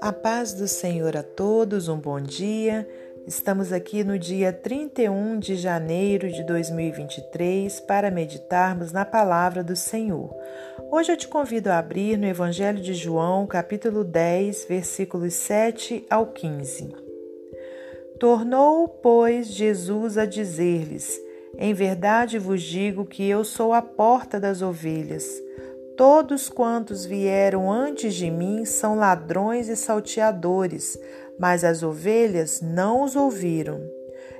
A paz do Senhor a todos, um bom dia. Estamos aqui no dia 31 de janeiro de 2023 para meditarmos na palavra do Senhor. Hoje eu te convido a abrir no Evangelho de João, capítulo 10, versículos 7 ao 15. Tornou, pois, Jesus a dizer-lhes: Em verdade vos digo que eu sou a porta das ovelhas. Todos quantos vieram antes de mim são ladrões e salteadores, mas as ovelhas não os ouviram.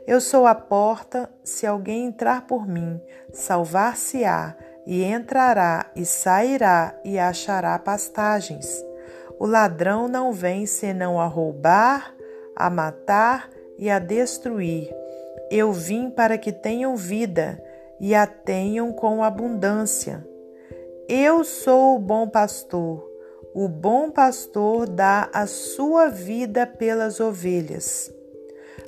Eu sou a porta, se alguém entrar por mim, salvar-se-á, e entrará e sairá e achará pastagens. O ladrão não vem senão a roubar, a matar e a destruir. Eu vim para que tenham vida e a tenham com abundância. Eu sou o bom pastor. O bom pastor dá a sua vida pelas ovelhas.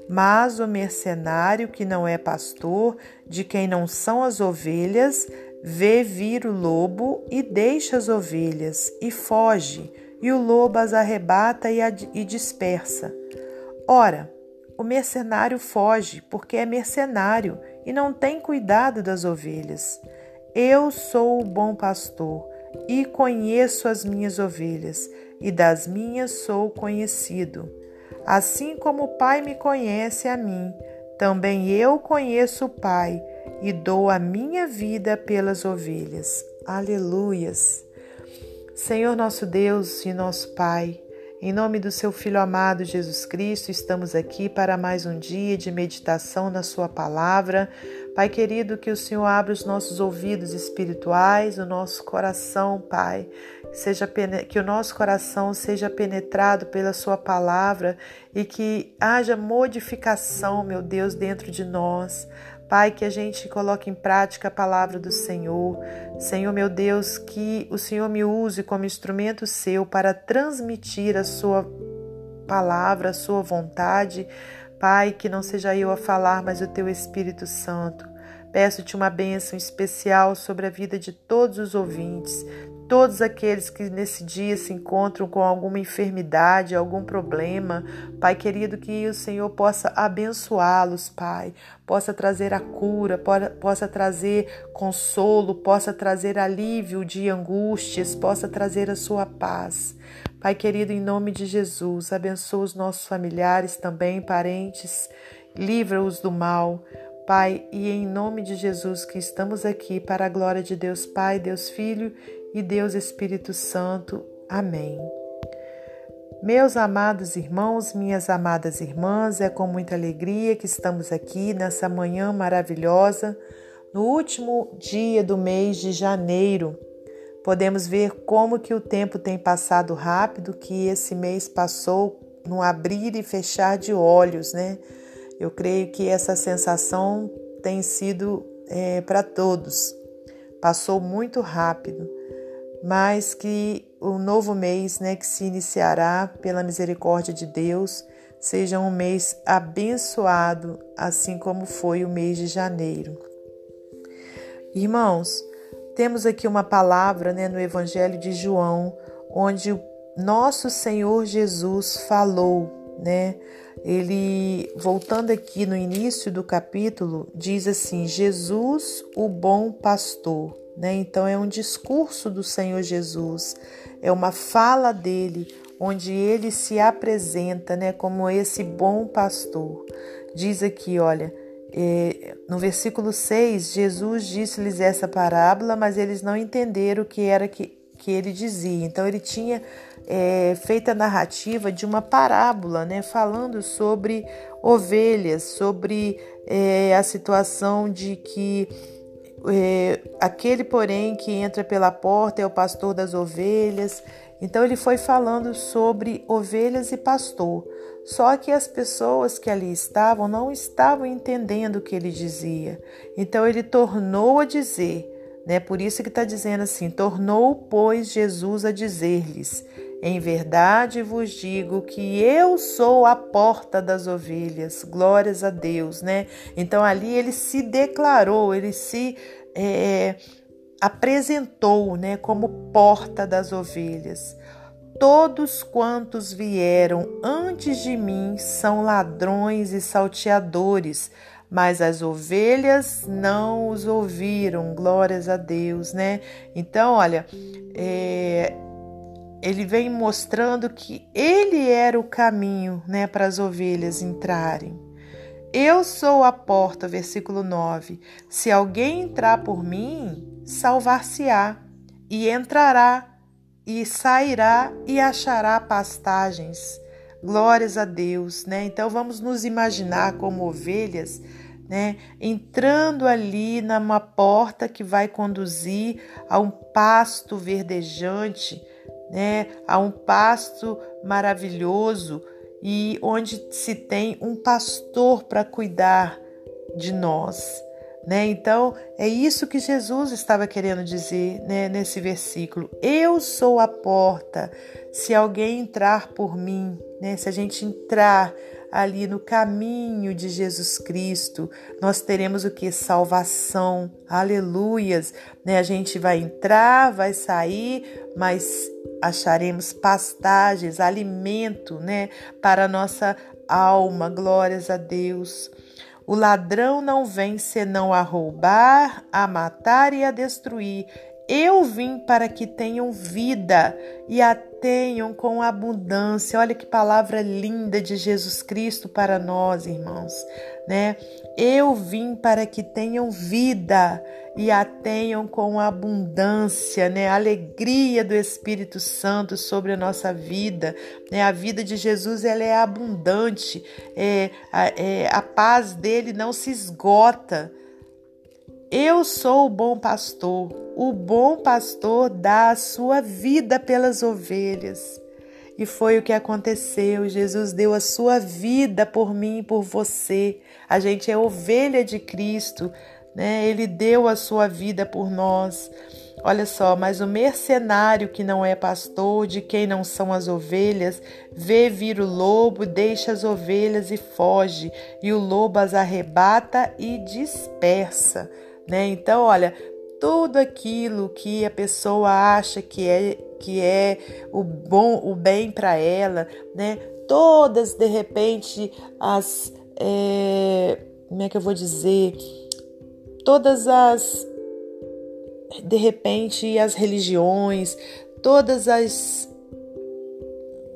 Mas o mercenário que não é pastor, de quem não são as ovelhas, vê vir o lobo e deixa as ovelhas e foge, e o lobo as arrebata e, e dispersa. Ora, o mercenário foge porque é mercenário e não tem cuidado das ovelhas. Eu sou o bom pastor e conheço as minhas ovelhas, e das minhas sou conhecido. Assim como o Pai me conhece a mim, também eu conheço o Pai e dou a minha vida pelas ovelhas. Aleluias. Senhor nosso Deus e nosso Pai, em nome do seu Filho amado Jesus Cristo, estamos aqui para mais um dia de meditação na Sua palavra. Pai querido, que o Senhor abra os nossos ouvidos espirituais, o nosso coração, Pai, seja que o nosso coração seja penetrado pela Sua palavra e que haja modificação, meu Deus, dentro de nós. Pai, que a gente coloque em prática a palavra do Senhor. Senhor, meu Deus, que o Senhor me use como instrumento seu para transmitir a Sua palavra, a Sua vontade Pai, que não seja eu a falar, mas o teu Espírito Santo. Peço-te uma bênção especial sobre a vida de todos os ouvintes, todos aqueles que nesse dia se encontram com alguma enfermidade, algum problema. Pai querido, que o Senhor possa abençoá-los, Pai, possa trazer a cura, possa trazer consolo, possa trazer alívio de angústias, possa trazer a sua paz. Pai querido, em nome de Jesus, abençoa os nossos familiares também, parentes, livra-os do mal. Pai, e em nome de Jesus que estamos aqui para a glória de Deus Pai, Deus Filho e Deus Espírito Santo. Amém. Meus amados irmãos, minhas amadas irmãs, é com muita alegria que estamos aqui nessa manhã maravilhosa, no último dia do mês de janeiro Podemos ver como que o tempo tem passado rápido, que esse mês passou no abrir e fechar de olhos, né? Eu creio que essa sensação tem sido é, para todos. Passou muito rápido, mas que o novo mês, né, que se iniciará pela misericórdia de Deus, seja um mês abençoado, assim como foi o mês de janeiro. Irmãos, temos aqui uma palavra né, no Evangelho de João, onde o nosso Senhor Jesus falou, né? Ele, voltando aqui no início do capítulo, diz assim: Jesus, o bom pastor. Né? Então, é um discurso do Senhor Jesus, é uma fala dele, onde ele se apresenta né, como esse bom pastor. Diz aqui: olha, é, no versículo 6, Jesus disse-lhes essa parábola, mas eles não entenderam o que era que, que ele dizia. Então, ele tinha é, feito a narrativa de uma parábola, né, falando sobre ovelhas, sobre é, a situação de que aquele, porém, que entra pela porta é o pastor das ovelhas. Então, ele foi falando sobre ovelhas e pastor. Só que as pessoas que ali estavam não estavam entendendo o que ele dizia. Então ele tornou a dizer, né? Por isso que está dizendo assim: tornou, pois, Jesus a dizer-lhes: Em verdade vos digo que eu sou a porta das ovelhas. Glórias a Deus, né? Então ali ele se declarou, ele se. É, apresentou, né, como porta das ovelhas. Todos quantos vieram antes de mim são ladrões e salteadores, mas as ovelhas não os ouviram. Glórias a Deus, né? Então, olha, é, ele vem mostrando que ele era o caminho, né, para as ovelhas entrarem. Eu sou a porta, versículo 9. Se alguém entrar por mim, salvar-se-á, e entrará e sairá e achará pastagens. Glórias a Deus, né? Então vamos nos imaginar como ovelhas, né? Entrando ali numa porta que vai conduzir a um pasto verdejante, né? A um pasto maravilhoso e onde se tem um pastor para cuidar de nós. Né? Então, é isso que Jesus estava querendo dizer né, nesse versículo. Eu sou a porta. Se alguém entrar por mim, né, se a gente entrar ali no caminho de Jesus Cristo, nós teremos o que? Salvação. Aleluias. Né? A gente vai entrar, vai sair, mas acharemos pastagens, alimento né, para a nossa alma. Glórias a Deus. O ladrão não vem senão a roubar, a matar e a destruir. Eu vim para que tenham vida e a tenham com abundância. Olha que palavra linda de Jesus Cristo para nós, irmãos, né? Eu vim para que tenham vida e a tenham com abundância, né? A alegria do Espírito Santo sobre a nossa vida, né? A vida de Jesus ela é abundante, é, é, a paz dele não se esgota. Eu sou o bom pastor. O bom pastor dá a sua vida pelas ovelhas. E foi o que aconteceu. Jesus deu a sua vida por mim e por você. A gente é ovelha de Cristo, né? Ele deu a sua vida por nós. Olha só, mas o mercenário que não é pastor, de quem não são as ovelhas, vê vir o lobo, deixa as ovelhas e foge, e o lobo as arrebata e dispersa né? Então, olha, tudo aquilo que a pessoa acha que é que é o bom, o bem para ela, né? Todas de repente as é, como é que eu vou dizer? Todas as de repente as religiões, todas as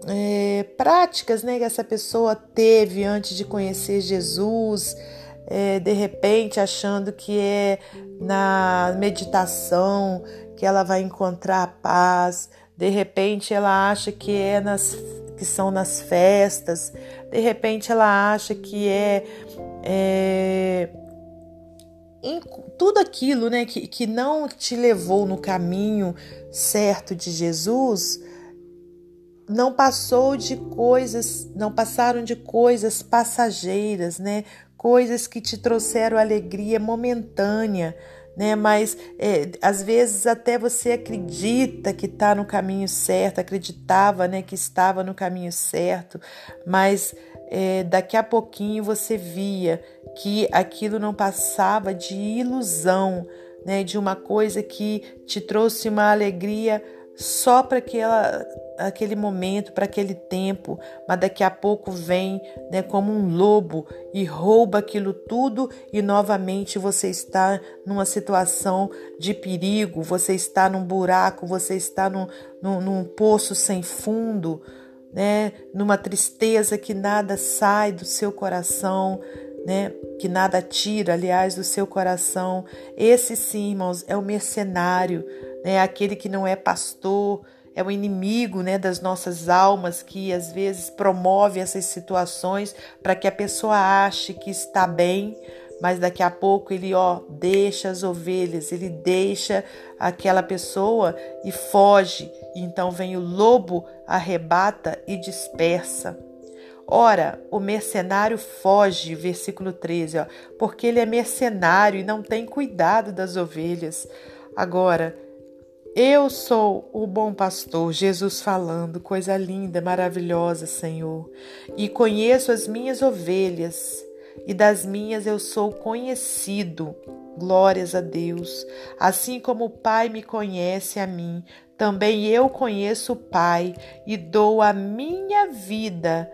é, práticas né, que essa pessoa teve antes de conhecer Jesus, é, de repente achando que é na meditação que ela vai encontrar a paz, de repente ela acha que é nas que são nas festas, de repente ela acha que é, é em tudo aquilo né, que, que não te levou no caminho certo de Jesus, não passou de coisas, não passaram de coisas passageiras, né? coisas que te trouxeram alegria momentânea, né? Mas é, às vezes até você acredita que está no caminho certo, acreditava, né, que estava no caminho certo, mas é, daqui a pouquinho você via que aquilo não passava de ilusão, né, de uma coisa que te trouxe uma alegria só para aquela aquele momento, para aquele tempo, mas daqui a pouco vem, né, como um lobo e rouba aquilo tudo e novamente você está numa situação de perigo, você está num buraco, você está num, num, num poço sem fundo, né, numa tristeza que nada sai do seu coração, né, que nada tira, aliás, do seu coração. Esse sim, irmãos, é o mercenário, né, aquele que não é pastor, é o inimigo né, das nossas almas que às vezes promove essas situações para que a pessoa ache que está bem, mas daqui a pouco ele ó deixa as ovelhas, ele deixa aquela pessoa e foge. Então vem o lobo, arrebata e dispersa. Ora, o mercenário foge, versículo 13, ó, porque ele é mercenário e não tem cuidado das ovelhas. Agora, eu sou o bom pastor, Jesus falando, coisa linda, maravilhosa, Senhor, e conheço as minhas ovelhas. e das minhas eu sou conhecido. Glórias a Deus. Assim como o Pai me conhece a mim, também eu conheço o Pai e dou a minha vida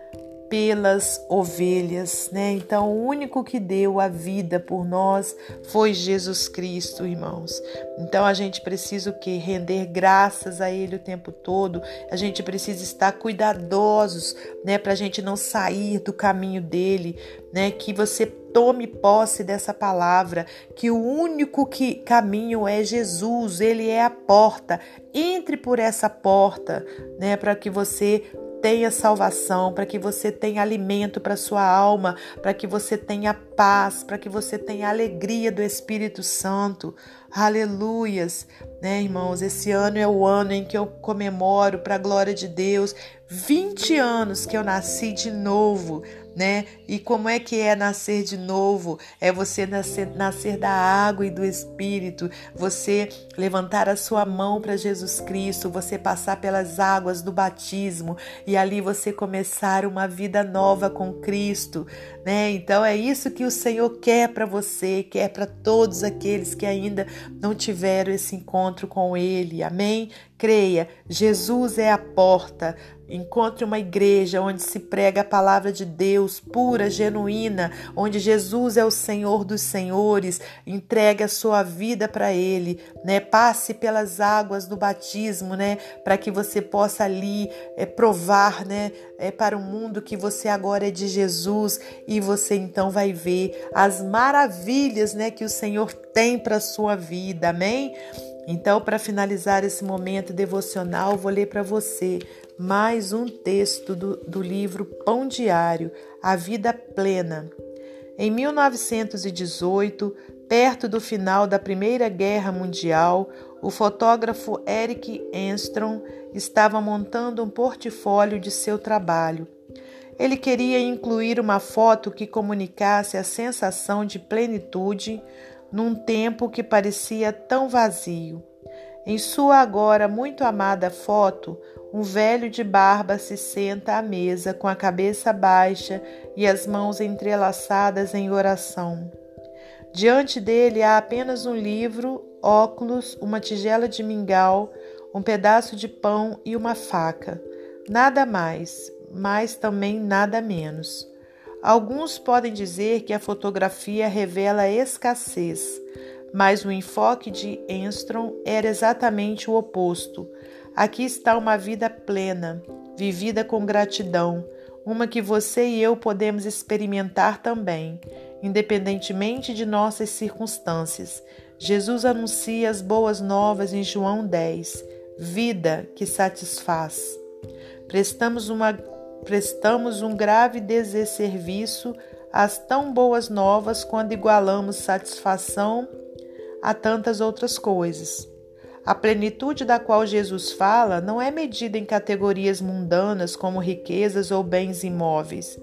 pelas ovelhas, né? Então, o único que deu a vida por nós foi Jesus Cristo, irmãos. Então, a gente precisa o que? Render graças a Ele o tempo todo. A gente precisa estar cuidadosos, né? Para a gente não sair do caminho dele, né? Que você tome posse dessa palavra, que o único que caminho é Jesus, ele é a porta. Entre por essa porta, né, para que você tenha salvação, para que você tenha alimento para sua alma, para que você tenha paz, para que você tenha alegria do Espírito Santo. Aleluias, né, irmãos? Esse ano é o ano em que eu comemoro para a glória de Deus 20 anos que eu nasci de novo né? E como é que é nascer de novo? É você nascer, nascer da água e do Espírito, você levantar a sua mão para Jesus Cristo, você passar pelas águas do batismo e ali você começar uma vida nova com Cristo, né? Então é isso que o Senhor quer para você, quer para todos aqueles que ainda não tiveram esse encontro com Ele, amém? Creia, Jesus é a porta. Encontre uma igreja onde se prega a palavra de Deus pura, genuína, onde Jesus é o Senhor dos senhores. Entregue a sua vida para Ele, né? Passe pelas águas do batismo, né? Para que você possa ali é, provar, né? É, para o mundo que você agora é de Jesus e você então vai ver as maravilhas, né? Que o Senhor tem para sua vida, amém? Então, para finalizar esse momento devocional, vou ler para você mais um texto do, do livro Pão Diário, A Vida Plena. Em 1918, perto do final da Primeira Guerra Mundial, o fotógrafo Eric Enstrom estava montando um portfólio de seu trabalho. Ele queria incluir uma foto que comunicasse a sensação de plenitude num tempo que parecia tão vazio. Em sua agora muito amada foto, um velho de barba se senta à mesa com a cabeça baixa e as mãos entrelaçadas em oração. Diante dele há apenas um livro, óculos, uma tigela de mingau, um pedaço de pão e uma faca. Nada mais, mas também nada menos. Alguns podem dizer que a fotografia revela escassez, mas o enfoque de Enstrom era exatamente o oposto. Aqui está uma vida plena, vivida com gratidão, uma que você e eu podemos experimentar também, independentemente de nossas circunstâncias. Jesus anuncia as boas novas em João 10, vida que satisfaz. Prestamos uma prestamos um grave desserviço às tão boas novas quando igualamos satisfação a tantas outras coisas. A plenitude da qual Jesus fala não é medida em categorias mundanas como riquezas ou bens imóveis,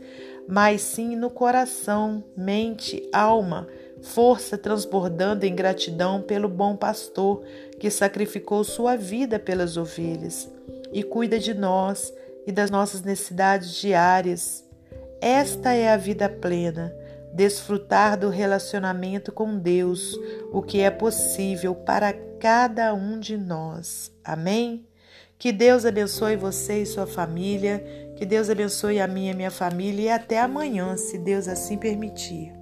mas sim no coração, mente, alma, força transbordando em gratidão pelo bom pastor que sacrificou sua vida pelas ovelhas e cuida de nós e das nossas necessidades diárias. Esta é a vida plena, desfrutar do relacionamento com Deus, o que é possível para cada um de nós. Amém? Que Deus abençoe você e sua família, que Deus abençoe a minha e minha família e até amanhã, se Deus assim permitir.